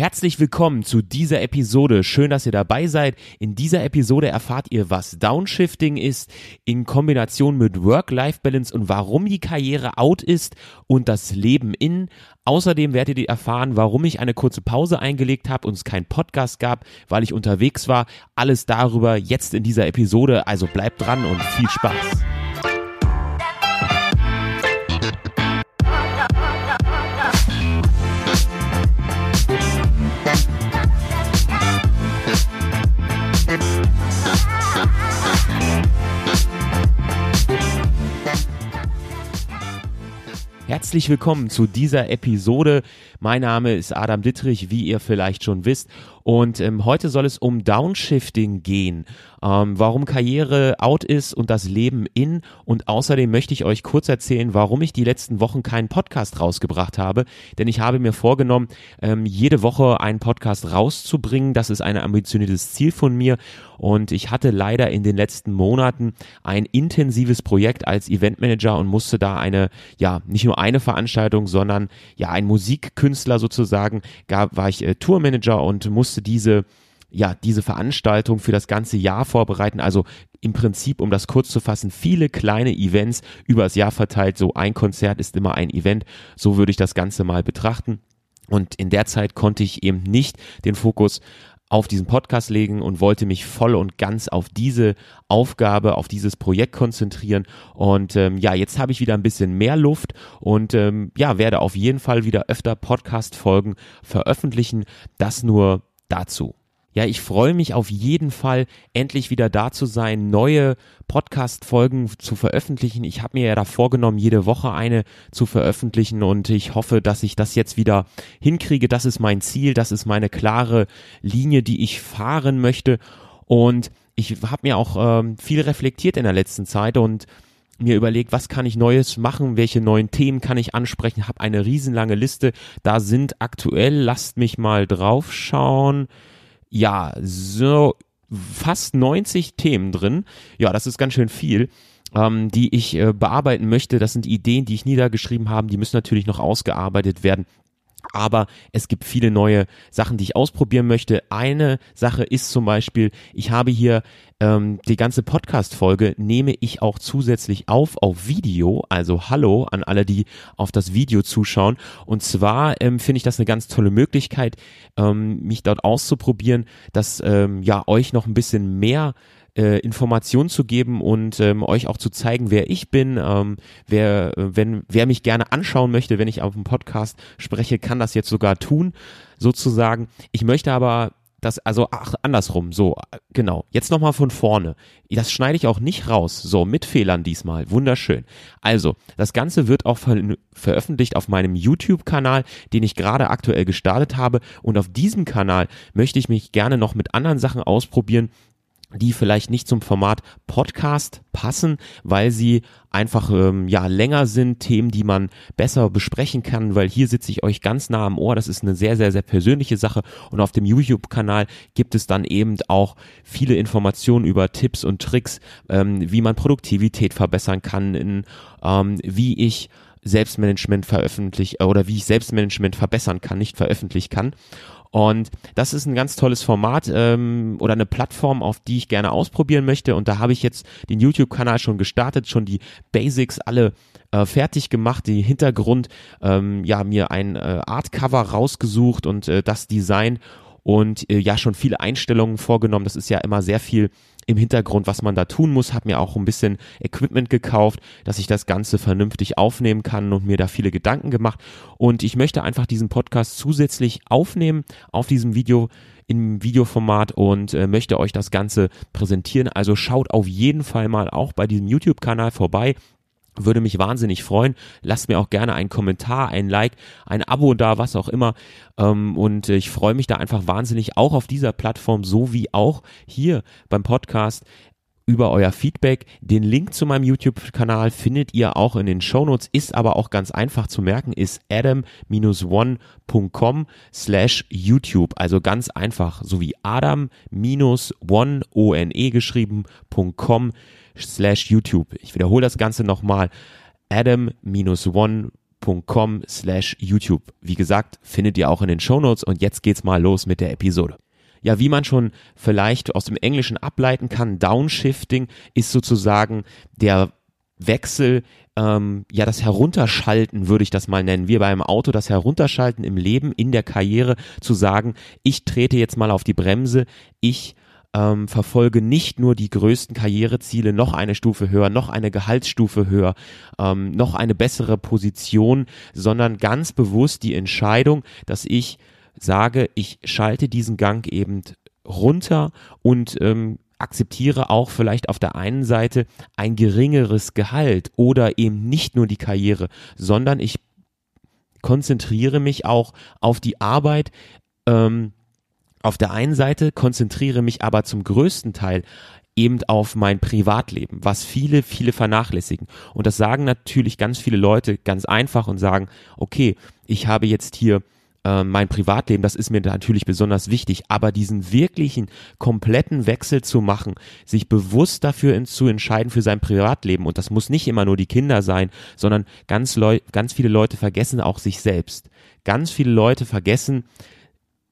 Herzlich willkommen zu dieser Episode. Schön, dass ihr dabei seid. In dieser Episode erfahrt ihr, was Downshifting ist in Kombination mit Work-Life-Balance und warum die Karriere out ist und das Leben in. Außerdem werdet ihr erfahren, warum ich eine kurze Pause eingelegt habe und es keinen Podcast gab, weil ich unterwegs war. Alles darüber jetzt in dieser Episode. Also bleibt dran und viel Spaß. Herzlich willkommen zu dieser Episode. Mein Name ist Adam Dittrich, wie ihr vielleicht schon wisst. Und ähm, heute soll es um Downshifting gehen, ähm, warum Karriere out ist und das Leben in. Und außerdem möchte ich euch kurz erzählen, warum ich die letzten Wochen keinen Podcast rausgebracht habe. Denn ich habe mir vorgenommen, ähm, jede Woche einen Podcast rauszubringen. Das ist ein ambitioniertes Ziel von mir. Und ich hatte leider in den letzten Monaten ein intensives Projekt als Eventmanager und musste da eine, ja, nicht nur eine Veranstaltung, sondern ja, ein Musikkünstler sozusagen, gab, war ich äh, Tourmanager und musste musste diese ja, diese Veranstaltung für das ganze Jahr vorbereiten. Also im Prinzip, um das kurz zu fassen, viele kleine Events über das Jahr verteilt. So ein Konzert ist immer ein Event. So würde ich das Ganze mal betrachten. Und in der Zeit konnte ich eben nicht den Fokus auf diesen Podcast legen und wollte mich voll und ganz auf diese Aufgabe, auf dieses Projekt konzentrieren. Und ähm, ja, jetzt habe ich wieder ein bisschen mehr Luft und ähm, ja, werde auf jeden Fall wieder öfter Podcast-Folgen veröffentlichen. Das nur dazu. Ja, ich freue mich auf jeden Fall, endlich wieder da zu sein, neue Podcast-Folgen zu veröffentlichen. Ich habe mir ja da vorgenommen, jede Woche eine zu veröffentlichen und ich hoffe, dass ich das jetzt wieder hinkriege. Das ist mein Ziel, das ist meine klare Linie, die ich fahren möchte. Und ich habe mir auch ähm, viel reflektiert in der letzten Zeit und mir überlegt, was kann ich Neues machen, welche neuen Themen kann ich ansprechen, habe eine riesenlange Liste. Da sind aktuell, lasst mich mal draufschauen, ja, so fast 90 Themen drin. Ja, das ist ganz schön viel. Ähm, die ich äh, bearbeiten möchte. Das sind Ideen, die ich niedergeschrieben habe. Die müssen natürlich noch ausgearbeitet werden. Aber es gibt viele neue Sachen, die ich ausprobieren möchte. Eine Sache ist zum Beispiel, ich habe hier ähm, die ganze Podcast-Folge nehme ich auch zusätzlich auf auf Video. Also hallo an alle, die auf das Video zuschauen. Und zwar ähm, finde ich das eine ganz tolle Möglichkeit, ähm, mich dort auszuprobieren, dass ähm, ja euch noch ein bisschen mehr äh, Informationen zu geben und ähm, euch auch zu zeigen, wer ich bin. Ähm, wer, wenn, wer mich gerne anschauen möchte, wenn ich auf dem Podcast spreche, kann das jetzt sogar tun, sozusagen. Ich möchte aber das, also ach, andersrum, so, genau. Jetzt nochmal von vorne. Das schneide ich auch nicht raus. So, mit Fehlern diesmal. Wunderschön. Also, das Ganze wird auch ver veröffentlicht auf meinem YouTube-Kanal, den ich gerade aktuell gestartet habe. Und auf diesem Kanal möchte ich mich gerne noch mit anderen Sachen ausprobieren, die vielleicht nicht zum Format Podcast passen, weil sie einfach ähm, ja länger sind, Themen, die man besser besprechen kann, weil hier sitze ich euch ganz nah am Ohr. Das ist eine sehr sehr sehr persönliche Sache und auf dem YouTube-Kanal gibt es dann eben auch viele Informationen über Tipps und Tricks, ähm, wie man Produktivität verbessern kann, in, ähm, wie ich Selbstmanagement veröffentliche oder wie ich Selbstmanagement verbessern kann, nicht veröffentlichen kann. Und das ist ein ganz tolles Format ähm, oder eine Plattform, auf die ich gerne ausprobieren möchte. Und da habe ich jetzt den YouTube-Kanal schon gestartet, schon die Basics alle äh, fertig gemacht, die Hintergrund, ähm, ja, mir ein äh, Artcover rausgesucht und äh, das Design und äh, ja schon viele Einstellungen vorgenommen. Das ist ja immer sehr viel im Hintergrund, was man da tun muss, habe mir auch ein bisschen Equipment gekauft, dass ich das Ganze vernünftig aufnehmen kann und mir da viele Gedanken gemacht. Und ich möchte einfach diesen Podcast zusätzlich aufnehmen auf diesem Video im Videoformat und äh, möchte euch das Ganze präsentieren. Also schaut auf jeden Fall mal auch bei diesem YouTube-Kanal vorbei. Würde mich wahnsinnig freuen. Lasst mir auch gerne einen Kommentar, ein Like, ein Abo da, was auch immer. Ähm, und ich freue mich da einfach wahnsinnig auch auf dieser Plattform, so wie auch hier beim Podcast über euer Feedback. Den Link zu meinem YouTube-Kanal findet ihr auch in den Shownotes, ist aber auch ganz einfach zu merken, ist adam-one.com slash YouTube. Also ganz einfach, so wie adam-one, O-N-E geschrieben.com slash YouTube. Ich wiederhole das Ganze nochmal, adam-one.com slash YouTube. Wie gesagt, findet ihr auch in den Shownotes und jetzt geht's mal los mit der Episode. Ja, wie man schon vielleicht aus dem Englischen ableiten kann, Downshifting ist sozusagen der Wechsel, ähm, ja, das Herunterschalten würde ich das mal nennen. Wir beim Auto, das Herunterschalten im Leben, in der Karriere, zu sagen, ich trete jetzt mal auf die Bremse, ich ähm, verfolge nicht nur die größten Karriereziele, noch eine Stufe höher, noch eine Gehaltsstufe höher, ähm, noch eine bessere Position, sondern ganz bewusst die Entscheidung, dass ich sage, ich schalte diesen Gang eben runter und ähm, akzeptiere auch vielleicht auf der einen Seite ein geringeres Gehalt oder eben nicht nur die Karriere, sondern ich konzentriere mich auch auf die Arbeit, ähm, auf der einen Seite konzentriere mich aber zum größten Teil eben auf mein Privatleben, was viele, viele vernachlässigen. Und das sagen natürlich ganz viele Leute ganz einfach und sagen, okay, ich habe jetzt hier äh, mein Privatleben, das ist mir natürlich besonders wichtig, aber diesen wirklichen kompletten Wechsel zu machen, sich bewusst dafür zu entscheiden für sein Privatleben und das muss nicht immer nur die Kinder sein, sondern ganz, Leu ganz viele Leute vergessen auch sich selbst. Ganz viele Leute vergessen,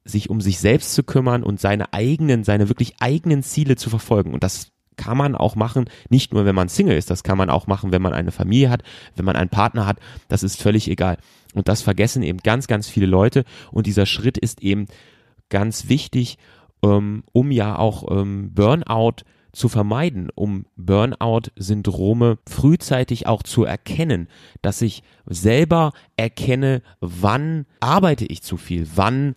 sich um sich selbst zu kümmern und seine eigenen, seine wirklich eigenen Ziele zu verfolgen. Und das kann man auch machen, nicht nur wenn man Single ist, das kann man auch machen, wenn man eine Familie hat, wenn man einen Partner hat, das ist völlig egal. Und das vergessen eben ganz, ganz viele Leute und dieser Schritt ist eben ganz wichtig, ähm, um ja auch ähm, Burnout zu vermeiden, um Burnout-Syndrome frühzeitig auch zu erkennen, dass ich selber erkenne, wann arbeite ich zu viel, wann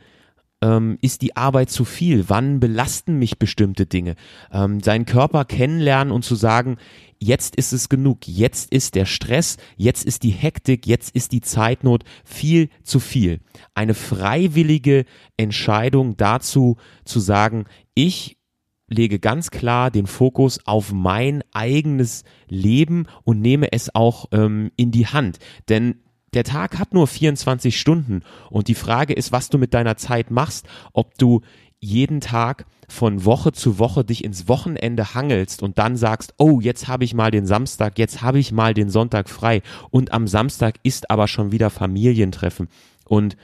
ähm, ist die Arbeit zu viel? Wann belasten mich bestimmte Dinge? Ähm, seinen Körper kennenlernen und zu sagen, jetzt ist es genug, jetzt ist der Stress, jetzt ist die Hektik, jetzt ist die Zeitnot viel zu viel. Eine freiwillige Entscheidung dazu zu sagen, ich lege ganz klar den Fokus auf mein eigenes Leben und nehme es auch ähm, in die Hand. Denn der Tag hat nur 24 Stunden und die Frage ist, was du mit deiner Zeit machst, ob du jeden Tag von Woche zu Woche dich ins Wochenende hangelst und dann sagst, oh, jetzt habe ich mal den Samstag, jetzt habe ich mal den Sonntag frei und am Samstag ist aber schon wieder Familientreffen. Und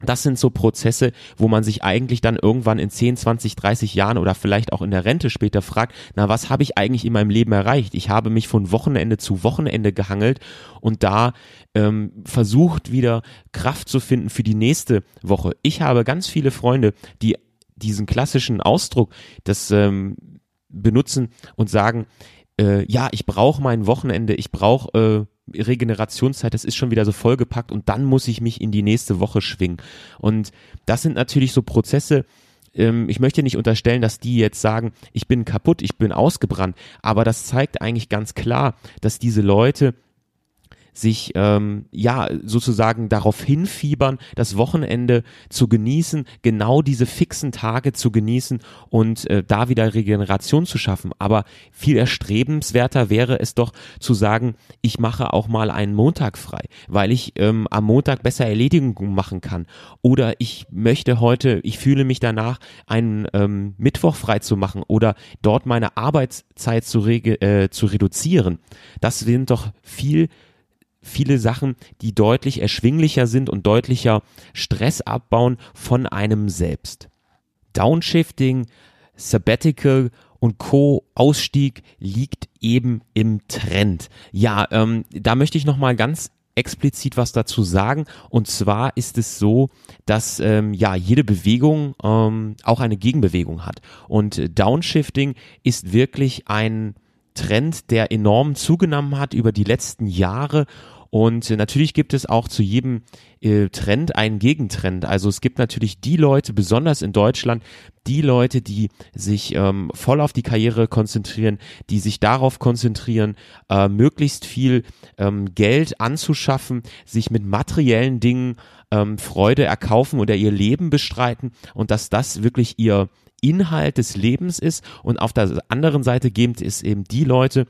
das sind so Prozesse, wo man sich eigentlich dann irgendwann in 10, 20, 30 Jahren oder vielleicht auch in der Rente später fragt, na, was habe ich eigentlich in meinem Leben erreicht? Ich habe mich von Wochenende zu Wochenende gehangelt und da ähm, versucht wieder Kraft zu finden für die nächste Woche. Ich habe ganz viele Freunde, die diesen klassischen Ausdruck das ähm, benutzen und sagen, äh, ja, ich brauche mein Wochenende, ich brauche äh, Regenerationszeit, das ist schon wieder so vollgepackt und dann muss ich mich in die nächste Woche schwingen. Und das sind natürlich so Prozesse, ähm, ich möchte nicht unterstellen, dass die jetzt sagen, ich bin kaputt, ich bin ausgebrannt, aber das zeigt eigentlich ganz klar, dass diese Leute sich ähm, ja sozusagen darauf hinfiebern, das Wochenende zu genießen, genau diese fixen Tage zu genießen und äh, da wieder Regeneration zu schaffen. Aber viel erstrebenswerter wäre es doch zu sagen, ich mache auch mal einen Montag frei, weil ich ähm, am Montag besser Erledigungen machen kann. Oder ich möchte heute, ich fühle mich danach, einen ähm, Mittwoch frei zu machen oder dort meine Arbeitszeit zu, rege, äh, zu reduzieren. Das sind doch viel viele Sachen, die deutlich erschwinglicher sind und deutlicher Stress abbauen von einem selbst. Downshifting, Sabbatical und Co. Ausstieg liegt eben im Trend. Ja, ähm, da möchte ich nochmal ganz explizit was dazu sagen. Und zwar ist es so, dass ähm, ja jede Bewegung ähm, auch eine Gegenbewegung hat. Und Downshifting ist wirklich ein Trend, der enorm zugenommen hat über die letzten Jahre und natürlich gibt es auch zu jedem äh, Trend einen Gegentrend. Also es gibt natürlich die Leute, besonders in Deutschland, die Leute, die sich ähm, voll auf die Karriere konzentrieren, die sich darauf konzentrieren, äh, möglichst viel ähm, Geld anzuschaffen, sich mit materiellen Dingen ähm, Freude erkaufen oder ihr Leben bestreiten und dass das wirklich ihr Inhalt des Lebens ist. Und auf der anderen Seite gibt es eben die Leute,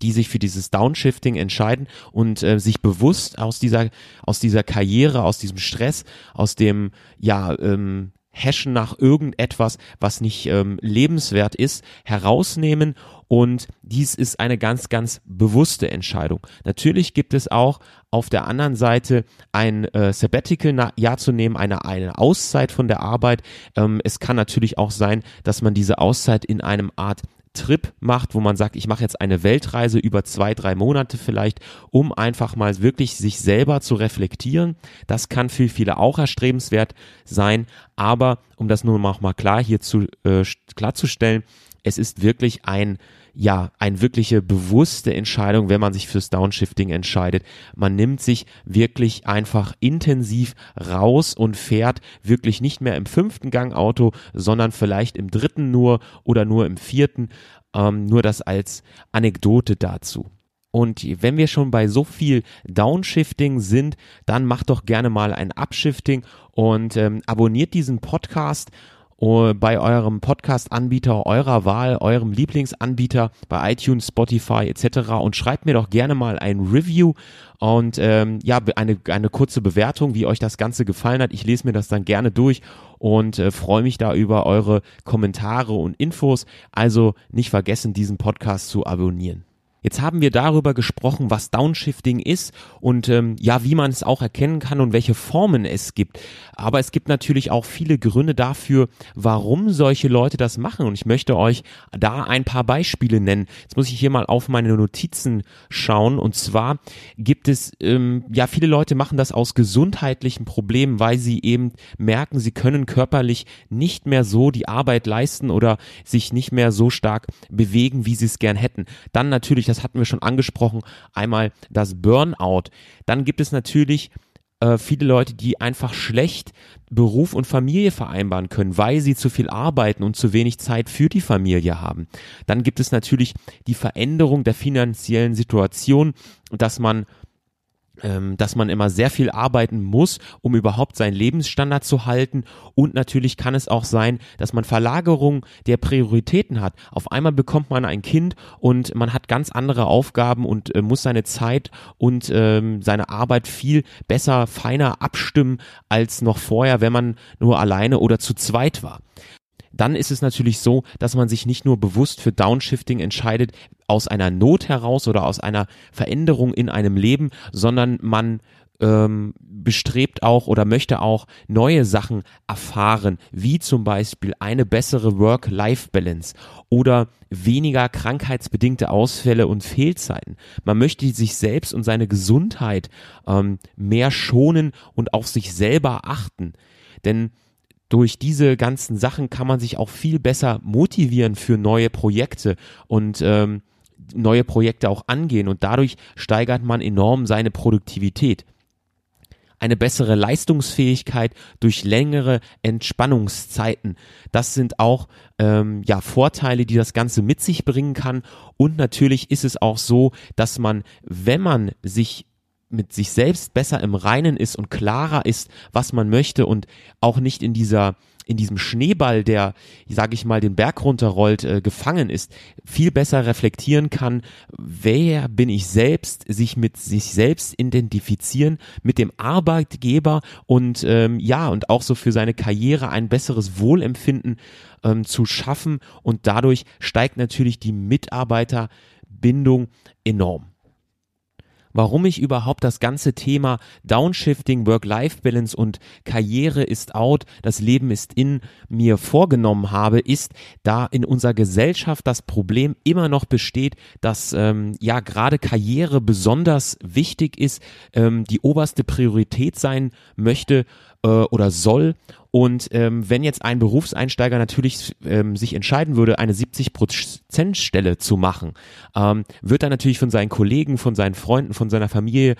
die sich für dieses Downshifting entscheiden und äh, sich bewusst aus dieser aus dieser Karriere, aus diesem Stress, aus dem ja ähm, Hashen nach irgendetwas, was nicht ähm, lebenswert ist, herausnehmen und dies ist eine ganz, ganz bewusste Entscheidung. Natürlich gibt es auch auf der anderen Seite ein äh, Sabbatical-Jahr zu nehmen, eine, eine Auszeit von der Arbeit. Ähm, es kann natürlich auch sein, dass man diese Auszeit in einem Art Trip macht, wo man sagt, ich mache jetzt eine Weltreise über zwei, drei Monate vielleicht, um einfach mal wirklich sich selber zu reflektieren. Das kann für viele auch erstrebenswert sein, aber um das nur noch mal klar hier zu, äh, klarzustellen, es ist wirklich ein ja, eine wirkliche bewusste Entscheidung, wenn man sich fürs Downshifting entscheidet. Man nimmt sich wirklich einfach intensiv raus und fährt wirklich nicht mehr im fünften Gang Auto, sondern vielleicht im dritten nur oder nur im vierten. Ähm, nur das als Anekdote dazu. Und wenn wir schon bei so viel Downshifting sind, dann macht doch gerne mal ein Upshifting und ähm, abonniert diesen Podcast bei eurem Podcast-Anbieter eurer Wahl, eurem Lieblingsanbieter bei iTunes, Spotify etc. und schreibt mir doch gerne mal ein Review und ähm, ja eine eine kurze Bewertung, wie euch das Ganze gefallen hat. Ich lese mir das dann gerne durch und äh, freue mich da über eure Kommentare und Infos. Also nicht vergessen, diesen Podcast zu abonnieren. Jetzt haben wir darüber gesprochen, was Downshifting ist und ähm, ja, wie man es auch erkennen kann und welche Formen es gibt. Aber es gibt natürlich auch viele Gründe dafür, warum solche Leute das machen. Und ich möchte euch da ein paar Beispiele nennen. Jetzt muss ich hier mal auf meine Notizen schauen. Und zwar gibt es, ähm, ja, viele Leute machen das aus gesundheitlichen Problemen, weil sie eben merken, sie können körperlich nicht mehr so die Arbeit leisten oder sich nicht mehr so stark bewegen, wie sie es gern hätten. Dann natürlich das hatten wir schon angesprochen, einmal das Burnout. Dann gibt es natürlich äh, viele Leute, die einfach schlecht Beruf und Familie vereinbaren können, weil sie zu viel arbeiten und zu wenig Zeit für die Familie haben. Dann gibt es natürlich die Veränderung der finanziellen Situation, dass man ähm, dass man immer sehr viel arbeiten muss, um überhaupt seinen Lebensstandard zu halten. Und natürlich kann es auch sein, dass man Verlagerung der Prioritäten hat. Auf einmal bekommt man ein Kind und man hat ganz andere Aufgaben und äh, muss seine Zeit und ähm, seine Arbeit viel besser, feiner abstimmen als noch vorher, wenn man nur alleine oder zu zweit war dann ist es natürlich so, dass man sich nicht nur bewusst für Downshifting entscheidet aus einer Not heraus oder aus einer Veränderung in einem Leben, sondern man ähm, bestrebt auch oder möchte auch neue Sachen erfahren, wie zum Beispiel eine bessere Work-Life-Balance oder weniger krankheitsbedingte Ausfälle und Fehlzeiten. Man möchte sich selbst und seine Gesundheit ähm, mehr schonen und auf sich selber achten. Denn durch diese ganzen Sachen kann man sich auch viel besser motivieren für neue Projekte und ähm, neue Projekte auch angehen und dadurch steigert man enorm seine Produktivität. Eine bessere Leistungsfähigkeit durch längere Entspannungszeiten. Das sind auch ähm, ja Vorteile, die das Ganze mit sich bringen kann. Und natürlich ist es auch so, dass man, wenn man sich mit sich selbst besser im Reinen ist und klarer ist, was man möchte und auch nicht in dieser in diesem Schneeball, der, sage ich mal, den Berg runterrollt, äh, gefangen ist, viel besser reflektieren kann, wer bin ich selbst, sich mit sich selbst identifizieren, mit dem Arbeitgeber und ähm, ja, und auch so für seine Karriere ein besseres Wohlempfinden ähm, zu schaffen und dadurch steigt natürlich die Mitarbeiterbindung enorm warum ich überhaupt das ganze Thema Downshifting, Work-Life-Balance und Karriere ist out, das Leben ist in mir vorgenommen habe, ist, da in unserer Gesellschaft das Problem immer noch besteht, dass ähm, ja gerade Karriere besonders wichtig ist, ähm, die oberste Priorität sein möchte äh, oder soll und ähm, wenn jetzt ein Berufseinsteiger natürlich ähm, sich entscheiden würde, eine 70%-Stelle zu machen, ähm, wird er natürlich von seinen Kollegen, von seinen Freunden, von seiner Familie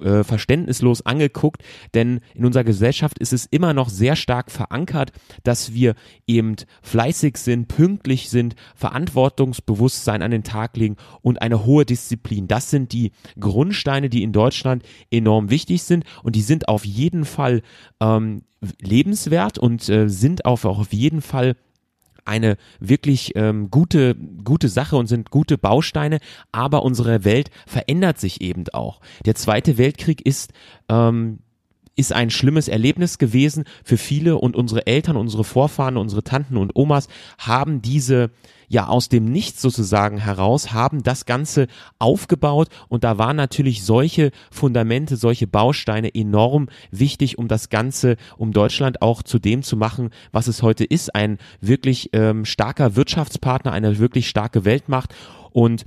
äh, verständnislos angeguckt, denn in unserer Gesellschaft ist es immer noch sehr stark verankert, dass wir eben fleißig sind, pünktlich sind, Verantwortungsbewusstsein an den Tag legen und eine hohe Disziplin. Das sind die Grundsteine, die in Deutschland enorm wichtig sind und die sind auf jeden Fall ähm, lebenswert und äh, sind auch auf jeden Fall eine wirklich ähm, gute, gute Sache und sind gute Bausteine, aber unsere Welt verändert sich eben auch. Der Zweite Weltkrieg ist ähm, ist ein schlimmes Erlebnis gewesen für viele und unsere Eltern, unsere Vorfahren, unsere Tanten und Omas haben diese ja aus dem Nichts sozusagen heraus haben das Ganze aufgebaut. Und da waren natürlich solche Fundamente, solche Bausteine enorm wichtig, um das Ganze, um Deutschland auch zu dem zu machen, was es heute ist, ein wirklich ähm, starker Wirtschaftspartner, eine wirklich starke Weltmacht. Und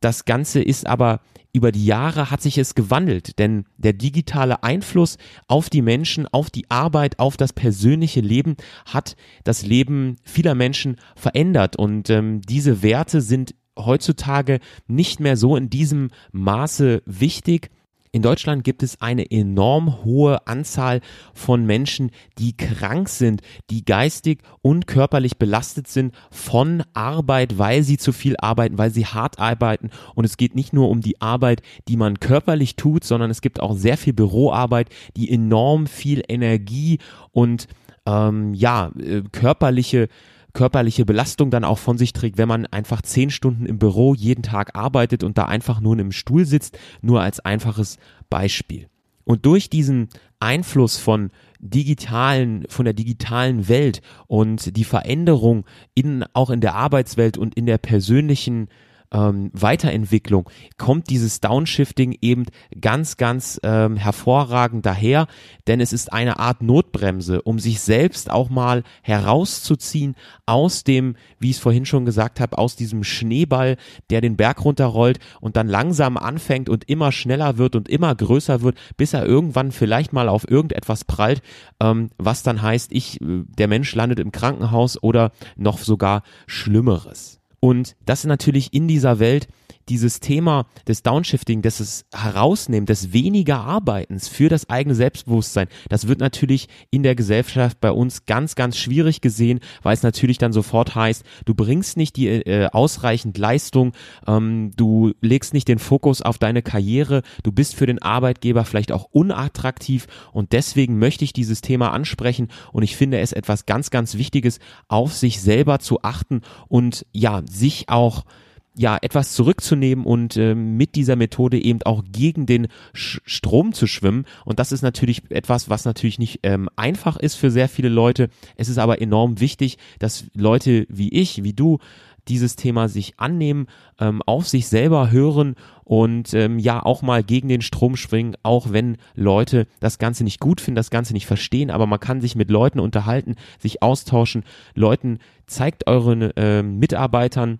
das Ganze ist aber über die Jahre hat sich es gewandelt, denn der digitale Einfluss auf die Menschen, auf die Arbeit, auf das persönliche Leben hat das Leben vieler Menschen verändert. Und ähm, diese Werte sind heutzutage nicht mehr so in diesem Maße wichtig in Deutschland gibt es eine enorm hohe Anzahl von Menschen, die krank sind, die geistig und körperlich belastet sind von Arbeit, weil sie zu viel arbeiten, weil sie hart arbeiten. Und es geht nicht nur um die Arbeit, die man körperlich tut, sondern es gibt auch sehr viel Büroarbeit, die enorm viel Energie und ähm, ja, äh, körperliche körperliche Belastung dann auch von sich trägt, wenn man einfach zehn Stunden im Büro jeden Tag arbeitet und da einfach nur einem Stuhl sitzt, nur als einfaches Beispiel. Und durch diesen Einfluss von digitalen, von der digitalen Welt und die Veränderung in, auch in der Arbeitswelt und in der persönlichen ähm, Weiterentwicklung kommt dieses Downshifting eben ganz, ganz ähm, hervorragend daher, denn es ist eine Art Notbremse, um sich selbst auch mal herauszuziehen aus dem, wie ich es vorhin schon gesagt habe, aus diesem Schneeball, der den Berg runterrollt und dann langsam anfängt und immer schneller wird und immer größer wird, bis er irgendwann vielleicht mal auf irgendetwas prallt, ähm, was dann heißt, ich, äh, der Mensch landet im Krankenhaus oder noch sogar Schlimmeres. Und das ist natürlich in dieser Welt dieses Thema des Downshifting, des Herausnehmen, des weniger Arbeitens für das eigene Selbstbewusstsein, das wird natürlich in der Gesellschaft bei uns ganz, ganz schwierig gesehen, weil es natürlich dann sofort heißt, du bringst nicht die äh, ausreichend Leistung, ähm, du legst nicht den Fokus auf deine Karriere, du bist für den Arbeitgeber vielleicht auch unattraktiv und deswegen möchte ich dieses Thema ansprechen und ich finde es etwas ganz, ganz Wichtiges, auf sich selber zu achten und ja, sich auch ja etwas zurückzunehmen und äh, mit dieser Methode eben auch gegen den Sch Strom zu schwimmen und das ist natürlich etwas, was natürlich nicht ähm, einfach ist für sehr viele Leute. Es ist aber enorm wichtig, dass Leute wie ich, wie du dieses Thema sich annehmen, ähm, auf sich selber hören und ähm, ja auch mal gegen den Strom schwingen, auch wenn Leute das Ganze nicht gut finden, das Ganze nicht verstehen, aber man kann sich mit Leuten unterhalten, sich austauschen. Leuten zeigt euren äh, Mitarbeitern,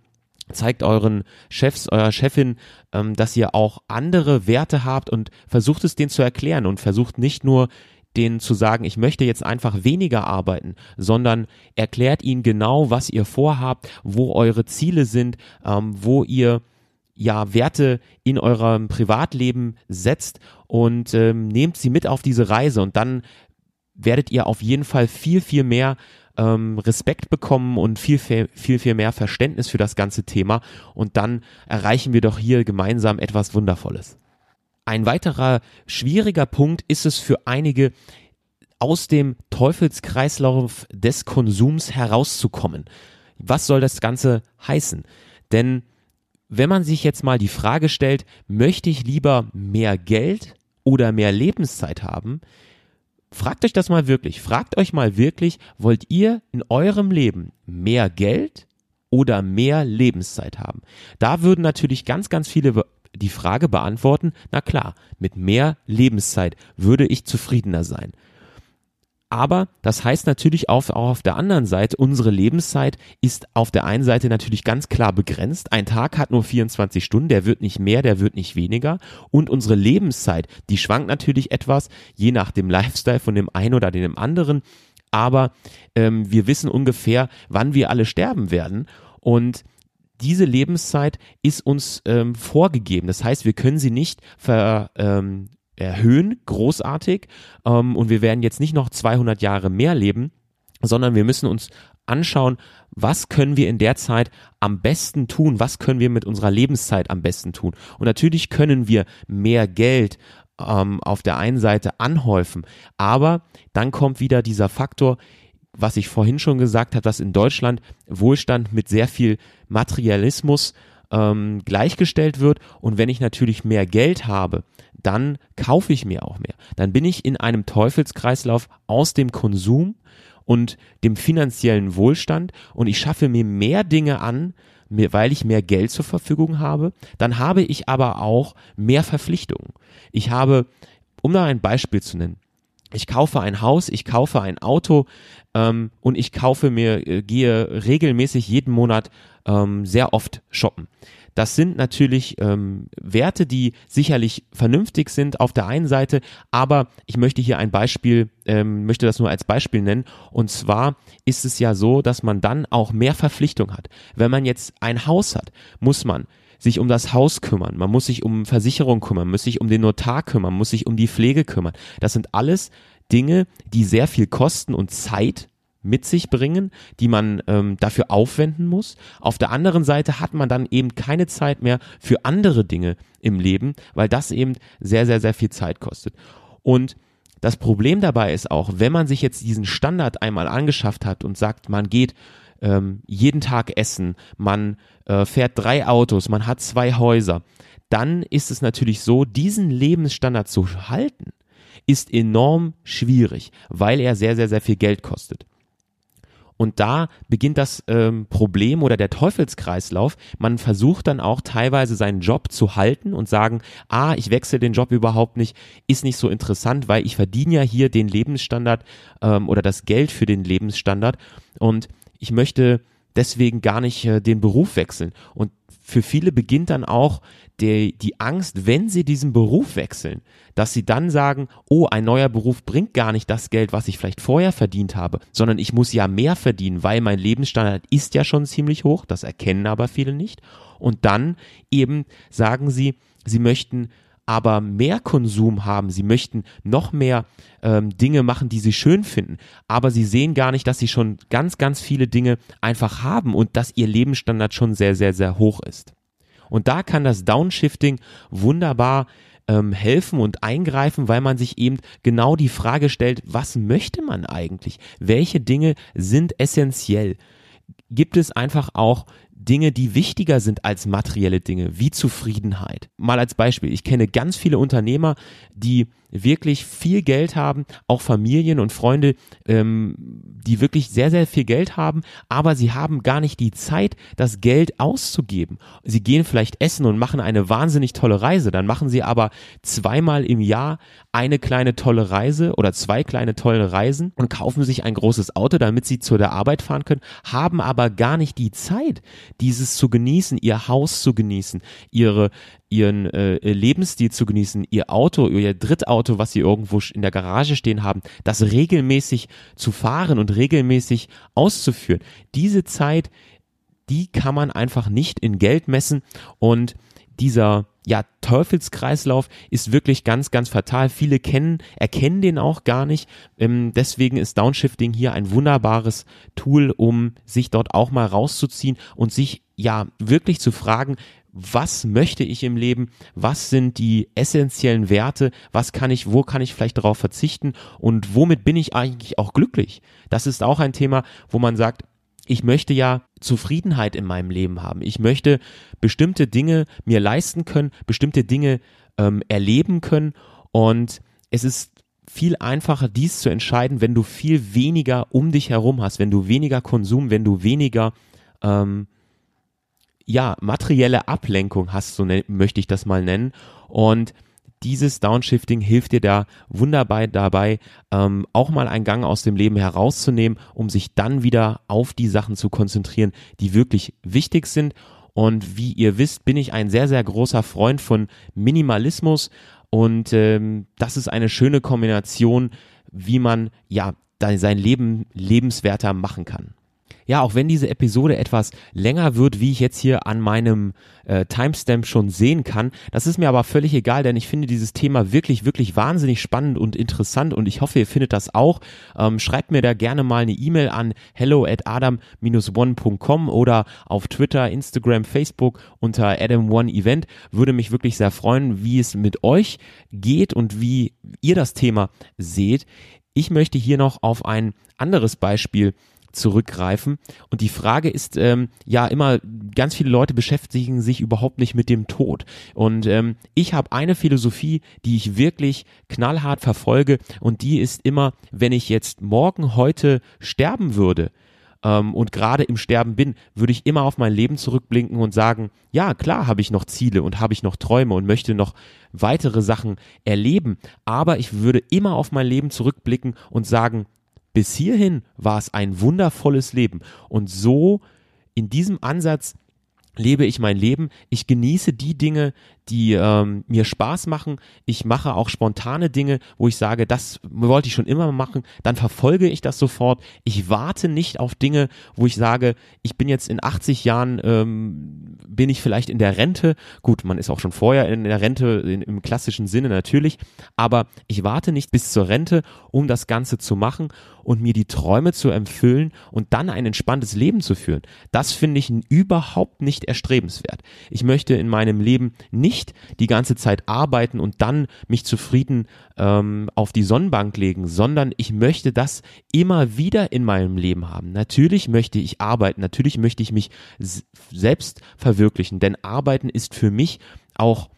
zeigt euren Chefs, eurer Chefin, ähm, dass ihr auch andere Werte habt und versucht es denen zu erklären und versucht nicht nur denen zu sagen, ich möchte jetzt einfach weniger arbeiten, sondern erklärt ihnen genau, was ihr vorhabt, wo eure Ziele sind, ähm, wo ihr ja Werte in eurem Privatleben setzt und ähm, nehmt sie mit auf diese Reise und dann werdet ihr auf jeden Fall viel, viel mehr ähm, Respekt bekommen und viel, viel, viel mehr Verständnis für das ganze Thema. Und dann erreichen wir doch hier gemeinsam etwas Wundervolles. Ein weiterer schwieriger Punkt ist es für einige, aus dem Teufelskreislauf des Konsums herauszukommen. Was soll das Ganze heißen? Denn wenn man sich jetzt mal die Frage stellt, möchte ich lieber mehr Geld oder mehr Lebenszeit haben, Fragt euch das mal wirklich. Fragt euch mal wirklich, wollt ihr in eurem Leben mehr Geld oder mehr Lebenszeit haben? Da würden natürlich ganz, ganz viele die Frage beantworten, na klar, mit mehr Lebenszeit würde ich zufriedener sein. Aber das heißt natürlich auch auf der anderen Seite, unsere Lebenszeit ist auf der einen Seite natürlich ganz klar begrenzt. Ein Tag hat nur 24 Stunden, der wird nicht mehr, der wird nicht weniger. Und unsere Lebenszeit, die schwankt natürlich etwas, je nach dem Lifestyle von dem einen oder dem anderen. Aber ähm, wir wissen ungefähr, wann wir alle sterben werden. Und diese Lebenszeit ist uns ähm, vorgegeben. Das heißt, wir können sie nicht ver, ähm, erhöhen, großartig. Ähm, und wir werden jetzt nicht noch 200 Jahre mehr leben, sondern wir müssen uns anschauen, was können wir in der Zeit am besten tun, was können wir mit unserer Lebenszeit am besten tun. Und natürlich können wir mehr Geld ähm, auf der einen Seite anhäufen, aber dann kommt wieder dieser Faktor, was ich vorhin schon gesagt habe, dass in Deutschland Wohlstand mit sehr viel Materialismus ähm, gleichgestellt wird. Und wenn ich natürlich mehr Geld habe, dann kaufe ich mir auch mehr. Dann bin ich in einem Teufelskreislauf aus dem Konsum und dem finanziellen Wohlstand und ich schaffe mir mehr Dinge an, weil ich mehr Geld zur Verfügung habe. Dann habe ich aber auch mehr Verpflichtungen. Ich habe, um da ein Beispiel zu nennen, ich kaufe ein Haus, ich kaufe ein Auto ähm, und ich kaufe mir, äh, gehe regelmäßig jeden Monat ähm, sehr oft shoppen. Das sind natürlich ähm, Werte, die sicherlich vernünftig sind auf der einen Seite, aber ich möchte hier ein Beispiel, ähm, möchte das nur als Beispiel nennen. Und zwar ist es ja so, dass man dann auch mehr Verpflichtung hat. Wenn man jetzt ein Haus hat, muss man sich um das Haus kümmern, man muss sich um Versicherung kümmern, muss sich um den Notar kümmern, muss sich um die Pflege kümmern. Das sind alles Dinge, die sehr viel kosten und Zeit mit sich bringen, die man ähm, dafür aufwenden muss. Auf der anderen Seite hat man dann eben keine Zeit mehr für andere Dinge im Leben, weil das eben sehr, sehr, sehr viel Zeit kostet. Und das Problem dabei ist auch, wenn man sich jetzt diesen Standard einmal angeschafft hat und sagt, man geht ähm, jeden Tag essen, man äh, fährt drei Autos, man hat zwei Häuser, dann ist es natürlich so, diesen Lebensstandard zu halten, ist enorm schwierig, weil er sehr, sehr, sehr viel Geld kostet. Und da beginnt das ähm, Problem oder der Teufelskreislauf. Man versucht dann auch teilweise seinen Job zu halten und sagen, ah, ich wechsle den Job überhaupt nicht, ist nicht so interessant, weil ich verdiene ja hier den Lebensstandard ähm, oder das Geld für den Lebensstandard und ich möchte deswegen gar nicht äh, den Beruf wechseln. Und für viele beginnt dann auch die, die Angst, wenn sie diesen Beruf wechseln, dass sie dann sagen, oh, ein neuer Beruf bringt gar nicht das Geld, was ich vielleicht vorher verdient habe, sondern ich muss ja mehr verdienen, weil mein Lebensstandard ist ja schon ziemlich hoch, das erkennen aber viele nicht. Und dann eben sagen sie, sie möchten aber mehr Konsum haben, sie möchten noch mehr ähm, Dinge machen, die sie schön finden, aber sie sehen gar nicht, dass sie schon ganz, ganz viele Dinge einfach haben und dass ihr Lebensstandard schon sehr, sehr, sehr hoch ist. Und da kann das Downshifting wunderbar ähm, helfen und eingreifen, weil man sich eben genau die Frage stellt, was möchte man eigentlich? Welche Dinge sind essentiell? Gibt es einfach auch Dinge, die wichtiger sind als materielle Dinge, wie Zufriedenheit. Mal als Beispiel, ich kenne ganz viele Unternehmer, die wirklich viel Geld haben, auch Familien und Freunde, ähm, die wirklich sehr, sehr viel Geld haben, aber sie haben gar nicht die Zeit, das Geld auszugeben. Sie gehen vielleicht essen und machen eine wahnsinnig tolle Reise, dann machen sie aber zweimal im Jahr eine kleine tolle Reise oder zwei kleine tolle Reisen und kaufen sich ein großes Auto, damit sie zu der Arbeit fahren können, haben aber gar nicht die Zeit, dieses zu genießen, ihr Haus zu genießen, ihre ihren äh, Lebensstil zu genießen, ihr Auto, ihr Drittauto, was sie irgendwo in der Garage stehen haben, das regelmäßig zu fahren und regelmäßig auszuführen. Diese Zeit, die kann man einfach nicht in Geld messen und dieser ja, Teufelskreislauf ist wirklich ganz, ganz fatal. Viele kennen, erkennen den auch gar nicht. Ähm, deswegen ist Downshifting hier ein wunderbares Tool, um sich dort auch mal rauszuziehen und sich ja wirklich zu fragen, was möchte ich im Leben, was sind die essentiellen Werte, was kann ich, wo kann ich vielleicht darauf verzichten und womit bin ich eigentlich auch glücklich. Das ist auch ein Thema, wo man sagt, ich möchte ja Zufriedenheit in meinem Leben haben. Ich möchte bestimmte Dinge mir leisten können, bestimmte Dinge ähm, erleben können und es ist viel einfacher, dies zu entscheiden, wenn du viel weniger um dich herum hast, wenn du weniger Konsum, wenn du weniger ähm, ja, materielle Ablenkung hast, so möchte ich das mal nennen. Und dieses Downshifting hilft dir da wunderbar dabei, ähm, auch mal einen Gang aus dem Leben herauszunehmen, um sich dann wieder auf die Sachen zu konzentrieren, die wirklich wichtig sind. Und wie ihr wisst, bin ich ein sehr, sehr großer Freund von Minimalismus. Und ähm, das ist eine schöne Kombination, wie man ja sein Leben lebenswerter machen kann ja, auch wenn diese Episode etwas länger wird, wie ich jetzt hier an meinem äh, Timestamp schon sehen kann, das ist mir aber völlig egal, denn ich finde dieses Thema wirklich, wirklich wahnsinnig spannend und interessant und ich hoffe, ihr findet das auch. Ähm, schreibt mir da gerne mal eine E-Mail an hello at adam-one.com oder auf Twitter, Instagram, Facebook unter Adam One Event. Würde mich wirklich sehr freuen, wie es mit euch geht und wie ihr das Thema seht. Ich möchte hier noch auf ein anderes Beispiel zurückgreifen. Und die Frage ist ähm, ja immer, ganz viele Leute beschäftigen sich überhaupt nicht mit dem Tod. Und ähm, ich habe eine Philosophie, die ich wirklich knallhart verfolge und die ist immer, wenn ich jetzt morgen heute sterben würde, ähm, und gerade im Sterben bin, würde ich immer auf mein Leben zurückblinken und sagen, ja, klar habe ich noch Ziele und habe ich noch Träume und möchte noch weitere Sachen erleben, aber ich würde immer auf mein Leben zurückblicken und sagen, bis hierhin war es ein wundervolles Leben und so in diesem Ansatz lebe ich mein Leben. Ich genieße die Dinge, die ähm, mir Spaß machen. Ich mache auch spontane Dinge, wo ich sage, das wollte ich schon immer machen. Dann verfolge ich das sofort. Ich warte nicht auf Dinge, wo ich sage, ich bin jetzt in 80 Jahren, ähm, bin ich vielleicht in der Rente. Gut, man ist auch schon vorher in der Rente in, im klassischen Sinne natürlich. Aber ich warte nicht bis zur Rente, um das Ganze zu machen und mir die Träume zu erfüllen und dann ein entspanntes Leben zu führen. Das finde ich überhaupt nicht erstrebenswert. Ich möchte in meinem Leben nicht nicht die ganze Zeit arbeiten und dann mich zufrieden ähm, auf die Sonnenbank legen, sondern ich möchte das immer wieder in meinem Leben haben. Natürlich möchte ich arbeiten, natürlich möchte ich mich selbst verwirklichen, denn Arbeiten ist für mich auch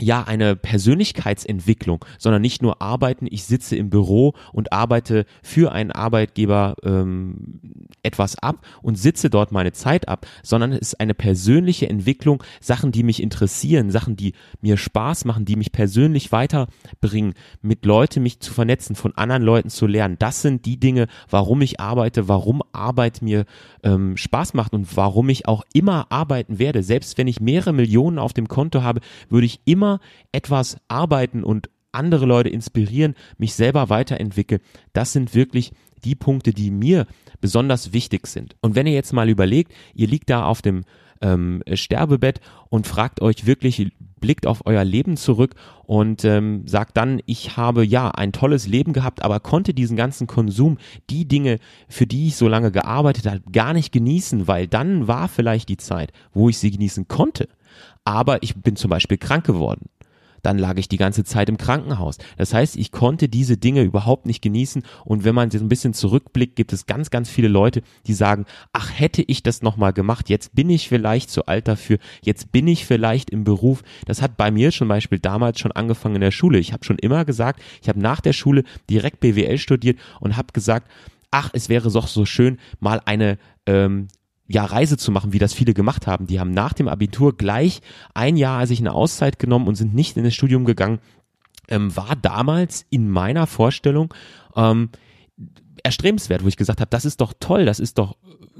ja eine Persönlichkeitsentwicklung, sondern nicht nur arbeiten, ich sitze im Büro und arbeite für einen Arbeitgeber ähm, etwas ab und sitze dort meine Zeit ab, sondern es ist eine persönliche Entwicklung, Sachen, die mich interessieren, Sachen, die mir Spaß machen, die mich persönlich weiterbringen, mit Leuten mich zu vernetzen, von anderen Leuten zu lernen. Das sind die Dinge, warum ich arbeite, warum Arbeit mir ähm, Spaß macht und warum ich auch immer arbeiten werde. Selbst wenn ich mehrere Millionen auf dem Konto habe, würde ich immer immer etwas arbeiten und andere Leute inspirieren, mich selber weiterentwickeln. Das sind wirklich die Punkte, die mir besonders wichtig sind. Und wenn ihr jetzt mal überlegt, ihr liegt da auf dem ähm, Sterbebett und fragt euch wirklich, blickt auf euer Leben zurück und ähm, sagt dann, ich habe ja ein tolles Leben gehabt, aber konnte diesen ganzen Konsum, die Dinge, für die ich so lange gearbeitet habe, gar nicht genießen, weil dann war vielleicht die Zeit, wo ich sie genießen konnte aber ich bin zum Beispiel krank geworden. Dann lag ich die ganze Zeit im Krankenhaus. Das heißt, ich konnte diese Dinge überhaupt nicht genießen. Und wenn man so ein bisschen zurückblickt, gibt es ganz, ganz viele Leute, die sagen, ach, hätte ich das nochmal gemacht, jetzt bin ich vielleicht zu alt dafür, jetzt bin ich vielleicht im Beruf. Das hat bei mir zum Beispiel damals schon angefangen in der Schule. Ich habe schon immer gesagt, ich habe nach der Schule direkt BWL studiert und habe gesagt, ach, es wäre doch so schön, mal eine ähm, ja, Reise zu machen, wie das viele gemacht haben. Die haben nach dem Abitur gleich ein Jahr sich eine Auszeit genommen und sind nicht in das Studium gegangen. Ähm, war damals in meiner Vorstellung ähm, erstrebenswert, wo ich gesagt habe, das ist doch toll, das ist doch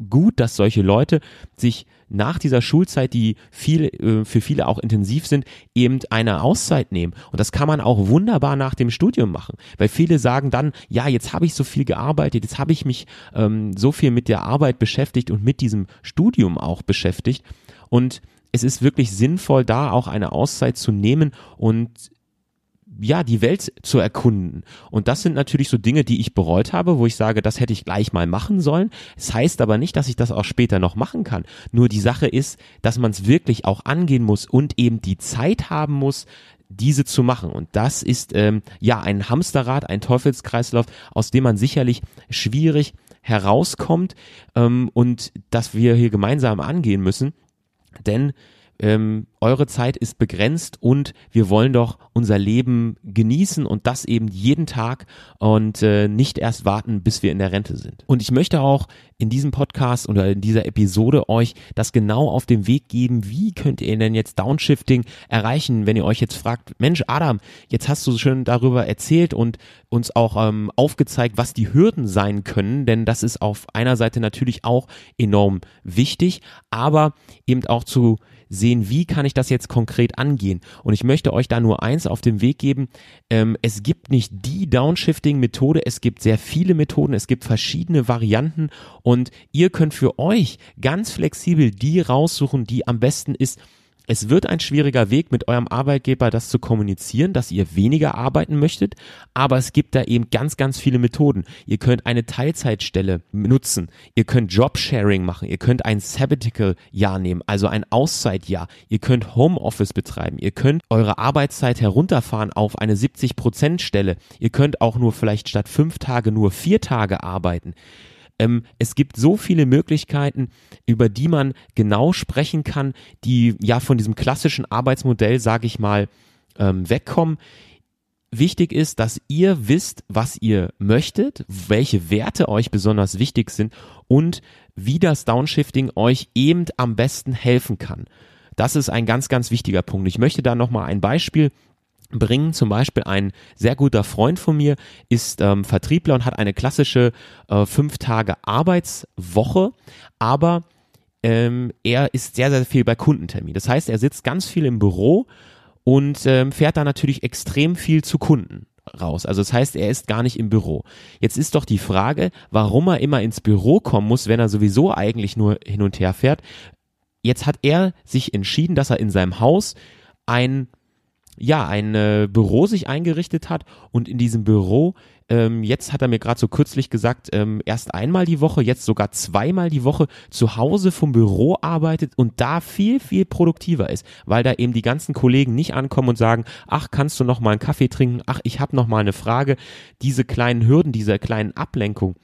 gut, dass solche Leute sich nach dieser Schulzeit, die viel, äh, für viele auch intensiv sind, eben eine Auszeit nehmen. Und das kann man auch wunderbar nach dem Studium machen. Weil viele sagen dann, ja, jetzt habe ich so viel gearbeitet, jetzt habe ich mich ähm, so viel mit der Arbeit beschäftigt und mit diesem Studium auch beschäftigt. Und es ist wirklich sinnvoll, da auch eine Auszeit zu nehmen und ja, die Welt zu erkunden. Und das sind natürlich so Dinge, die ich bereut habe, wo ich sage, das hätte ich gleich mal machen sollen. Es das heißt aber nicht, dass ich das auch später noch machen kann. Nur die Sache ist, dass man es wirklich auch angehen muss und eben die Zeit haben muss, diese zu machen. Und das ist ähm, ja ein Hamsterrad, ein Teufelskreislauf, aus dem man sicherlich schwierig herauskommt ähm, und dass wir hier gemeinsam angehen müssen. Denn ähm, eure Zeit ist begrenzt und wir wollen doch unser Leben genießen und das eben jeden Tag und äh, nicht erst warten, bis wir in der Rente sind. Und ich möchte auch in diesem Podcast oder in dieser Episode euch das genau auf den Weg geben, wie könnt ihr denn jetzt Downshifting erreichen, wenn ihr euch jetzt fragt, Mensch Adam, jetzt hast du schön darüber erzählt und uns auch ähm, aufgezeigt, was die Hürden sein können, denn das ist auf einer Seite natürlich auch enorm wichtig, aber eben auch zu sehen, wie kann ich das jetzt konkret angehen. Und ich möchte euch da nur eins auf den Weg geben. Ähm, es gibt nicht die Downshifting-Methode, es gibt sehr viele Methoden, es gibt verschiedene Varianten und ihr könnt für euch ganz flexibel die raussuchen, die am besten ist. Es wird ein schwieriger Weg mit eurem Arbeitgeber, das zu kommunizieren, dass ihr weniger arbeiten möchtet, aber es gibt da eben ganz, ganz viele Methoden. Ihr könnt eine Teilzeitstelle nutzen, ihr könnt Jobsharing machen, ihr könnt ein Sabbatical-Jahr nehmen, also ein Auszeitjahr, ihr könnt Homeoffice betreiben, ihr könnt eure Arbeitszeit herunterfahren auf eine 70%-Stelle, ihr könnt auch nur vielleicht statt fünf Tage nur vier Tage arbeiten Ähm, es gibt so viele Möglichkeiten, über die man genau sprechen kann, die ja von diesem klassischen Arbeitsmodell, sage ich mal, ähm, wegkommen. Wichtig ist, dass ihr wisst, was ihr möchtet, welche Werte euch besonders wichtig sind und wie das Downshifting euch eben am besten helfen kann. Das ist ein ganz, ganz wichtiger Punkt. Ich möchte da nochmal ein Beispiel bringen. Zum Beispiel ein sehr guter Freund von mir ist ähm, Vertriebler und hat eine klassische äh, fünf Tage Arbeitswoche, aber ähm, er ist sehr, sehr viel bei Kundentermin. Das heißt, er sitzt ganz viel im Büro und ähm, fährt da natürlich extrem viel zu Kunden raus. Also das heißt, er ist gar nicht im Büro. Jetzt ist doch die Frage, warum er immer ins Büro kommen muss, wenn er sowieso eigentlich nur hin und her fährt. Jetzt hat er sich entschieden, dass er in seinem Haus ein ja, ein äh, Büro sich eingerichtet hat und in diesem Büro, ähm, jetzt hat er mir gerade so kürzlich gesagt, ähm, erst einmal die Woche, jetzt sogar zweimal die Woche zu Hause vom Büro arbeitet und da viel, viel produktiver ist, weil da eben die ganzen Kollegen nicht ankommen und sagen, ach, kannst du noch mal einen Kaffee trinken, ach, ich habe noch mal eine Frage. Diese kleinen Hürden, diese kleinen Ablenkungen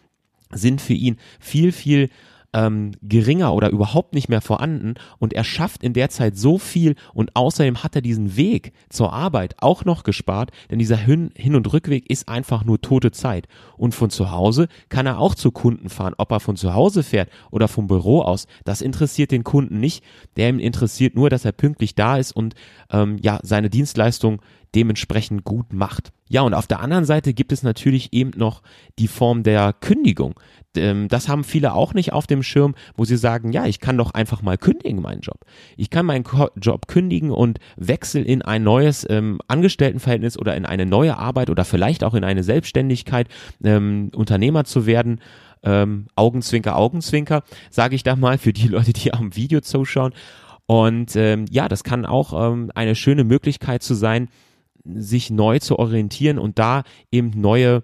sind für ihn viel, viel ähm, geringer oder überhaupt nicht mehr vorhanden. Und er schafft in der Zeit so viel und außerdem hat er diesen Weg zur Arbeit auch noch gespart, denn dieser Hin-, Hin und Rückweg ist einfach nur tote Zeit. Und von zu Hause kann er auch zu Kunden fahren, ob er von zu Hause fährt oder vom Büro aus, das interessiert den Kunden nicht, der ihm interessiert nur, dass er pünktlich da ist und ähm, ja seine Dienstleistung dementsprechend gut macht. Ja, und auf der anderen Seite gibt es natürlich eben noch die Form der Kündigung. Ähm, das haben viele auch nicht auf dem Schirm, wo sie sagen, ja, ich kann doch einfach mal kündigen meinen Job. Ich kann meinen Job kündigen und wechsel in ein neues ähm, Angestelltenverhältnis oder in eine neue Arbeit oder vielleicht auch in eine Selbstständigkeit, ähm, Unternehmer zu werden. Ähm, Augenzwinker, Augenzwinker, sage ich da mal für die Leute, die am Video zuschauen. Und ähm, ja, das kann auch ähm, eine schöne Möglichkeit zu sein, sich neu zu orientieren und da eben neue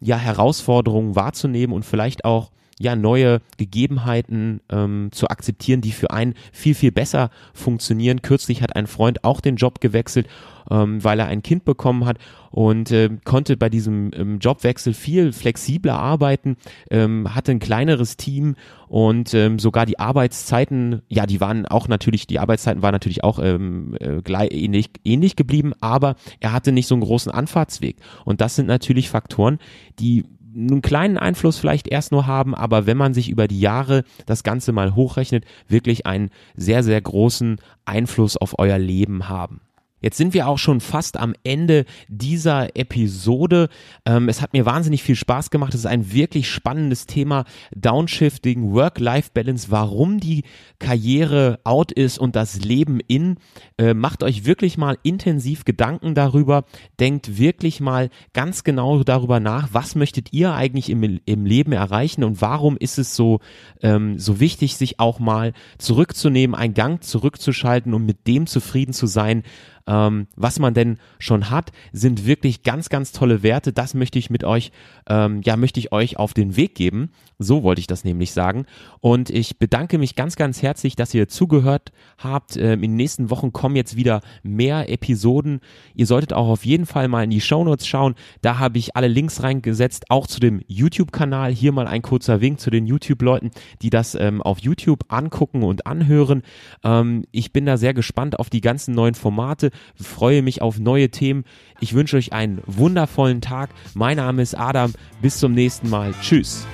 ja, Herausforderungen wahrzunehmen und vielleicht auch ja neue Gegebenheiten ähm, zu akzeptieren, die für einen viel, viel besser funktionieren. Kürzlich hat ein Freund auch den Job gewechselt, ähm, weil er ein Kind bekommen hat und äh, konnte bei diesem ähm, Jobwechsel viel flexibler arbeiten, ähm, hatte ein kleineres Team und ähm, sogar die Arbeitszeiten, ja, die waren auch natürlich, die Arbeitszeiten waren natürlich auch ähm, äh, gleich, ähnlich, ähnlich geblieben, aber er hatte nicht so einen großen Anfahrtsweg. Und das sind natürlich Faktoren, die einen kleinen Einfluss vielleicht erst nur haben, aber wenn man sich über die Jahre das Ganze mal hochrechnet, wirklich einen sehr, sehr großen Einfluss auf euer Leben haben. Jetzt sind wir auch schon fast am Ende dieser Episode. Ähm, es hat mir wahnsinnig viel Spaß gemacht. Es ist ein wirklich spannendes Thema. Downshifting, Work-Life-Balance, warum die Karriere out ist und das Leben in. Äh, macht euch wirklich mal intensiv Gedanken darüber. Denkt wirklich mal ganz genau darüber nach, was möchtet ihr eigentlich im, im Leben erreichen und warum ist es so, ähm, so wichtig, sich auch mal zurückzunehmen, einen Gang zurückzuschalten und mit dem zufrieden zu sein, ähm, was man denn schon hat, sind wirklich ganz, ganz tolle Werte. Das möchte ich mit euch, ähm, ja, möchte ich euch auf den Weg geben. So wollte ich das nämlich sagen. Und ich bedanke mich ganz, ganz herzlich, dass ihr zugehört habt. Ähm, in den nächsten Wochen kommen jetzt wieder mehr Episoden. Ihr solltet auch auf jeden Fall mal in die Shownotes schauen. Da habe ich alle Links reingesetzt, auch zu dem YouTube-Kanal. Hier mal ein kurzer Wink zu den YouTube-Leuten, die das ähm, auf YouTube angucken und anhören. Ähm, ich bin da sehr gespannt auf die ganzen neuen Formate freue mich auf neue Themen. Ich wünsche euch einen wundervollen Tag. Mein Name ist Adam. Bis zum nächsten Mal. Tschüss.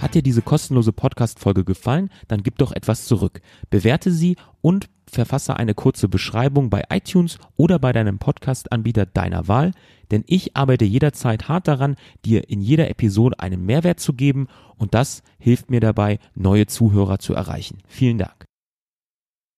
Hat dir diese kostenlose Podcast-Folge gefallen? Dann gib doch etwas zurück. Bewerte sie und verfasse eine kurze Beschreibung bei iTunes oder bei deinem Podcast-Anbieter deiner Wahl, denn ich arbeite jederzeit hart daran, dir in jeder Episode einen Mehrwert zu geben und das hilft mir dabei, neue Zuhörer zu erreichen. Vielen Dank.